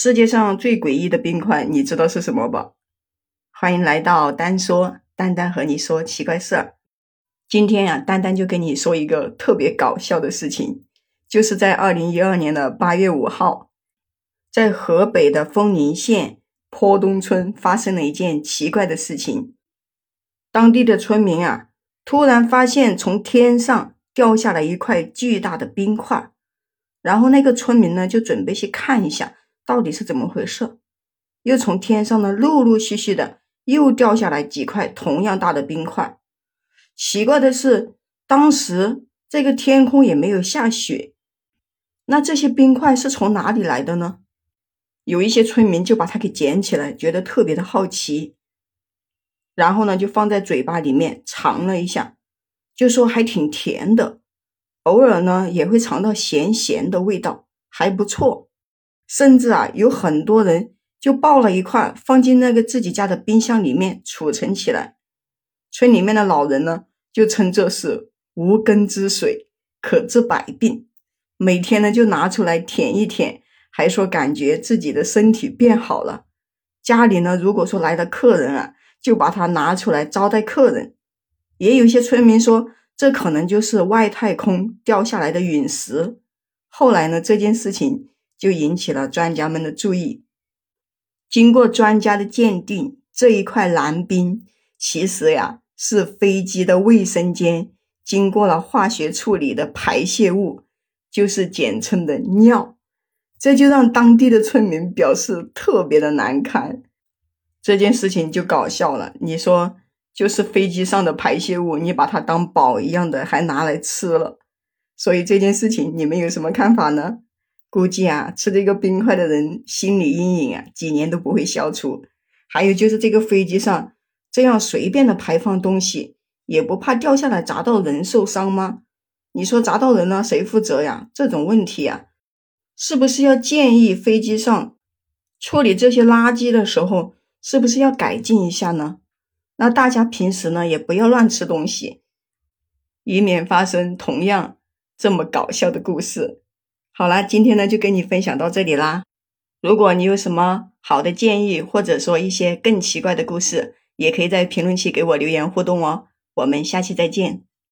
世界上最诡异的冰块，你知道是什么吧？欢迎来到丹说，丹丹和你说奇怪事儿。今天呀，丹丹就跟你说一个特别搞笑的事情，就是在二零一二年的八月五号，在河北的丰宁县坡东村发生了一件奇怪的事情。当地的村民啊，突然发现从天上掉下来一块巨大的冰块，然后那个村民呢，就准备去看一下。到底是怎么回事？又从天上呢，陆陆续续的又掉下来几块同样大的冰块。奇怪的是，当时这个天空也没有下雪，那这些冰块是从哪里来的呢？有一些村民就把它给捡起来，觉得特别的好奇，然后呢，就放在嘴巴里面尝了一下，就说还挺甜的，偶尔呢也会尝到咸咸的味道，还不错。甚至啊，有很多人就抱了一块放进那个自己家的冰箱里面储存起来。村里面的老人呢，就称这是无根之水，可治百病。每天呢，就拿出来舔一舔，还说感觉自己的身体变好了。家里呢，如果说来了客人啊，就把它拿出来招待客人。也有些村民说，这可能就是外太空掉下来的陨石。后来呢，这件事情。就引起了专家们的注意。经过专家的鉴定，这一块蓝冰其实呀是飞机的卫生间经过了化学处理的排泄物，就是简称的尿。这就让当地的村民表示特别的难堪。这件事情就搞笑了。你说，就是飞机上的排泄物，你把它当宝一样的还拿来吃了，所以这件事情你们有什么看法呢？估计啊，吃这个冰块的人心理阴影啊，几年都不会消除。还有就是这个飞机上这样随便的排放东西，也不怕掉下来砸到人受伤吗？你说砸到人了，谁负责呀？这种问题啊，是不是要建议飞机上处理这些垃圾的时候，是不是要改进一下呢？那大家平时呢，也不要乱吃东西，以免发生同样这么搞笑的故事。好了，今天呢就跟你分享到这里啦。如果你有什么好的建议，或者说一些更奇怪的故事，也可以在评论区给我留言互动哦。我们下期再见。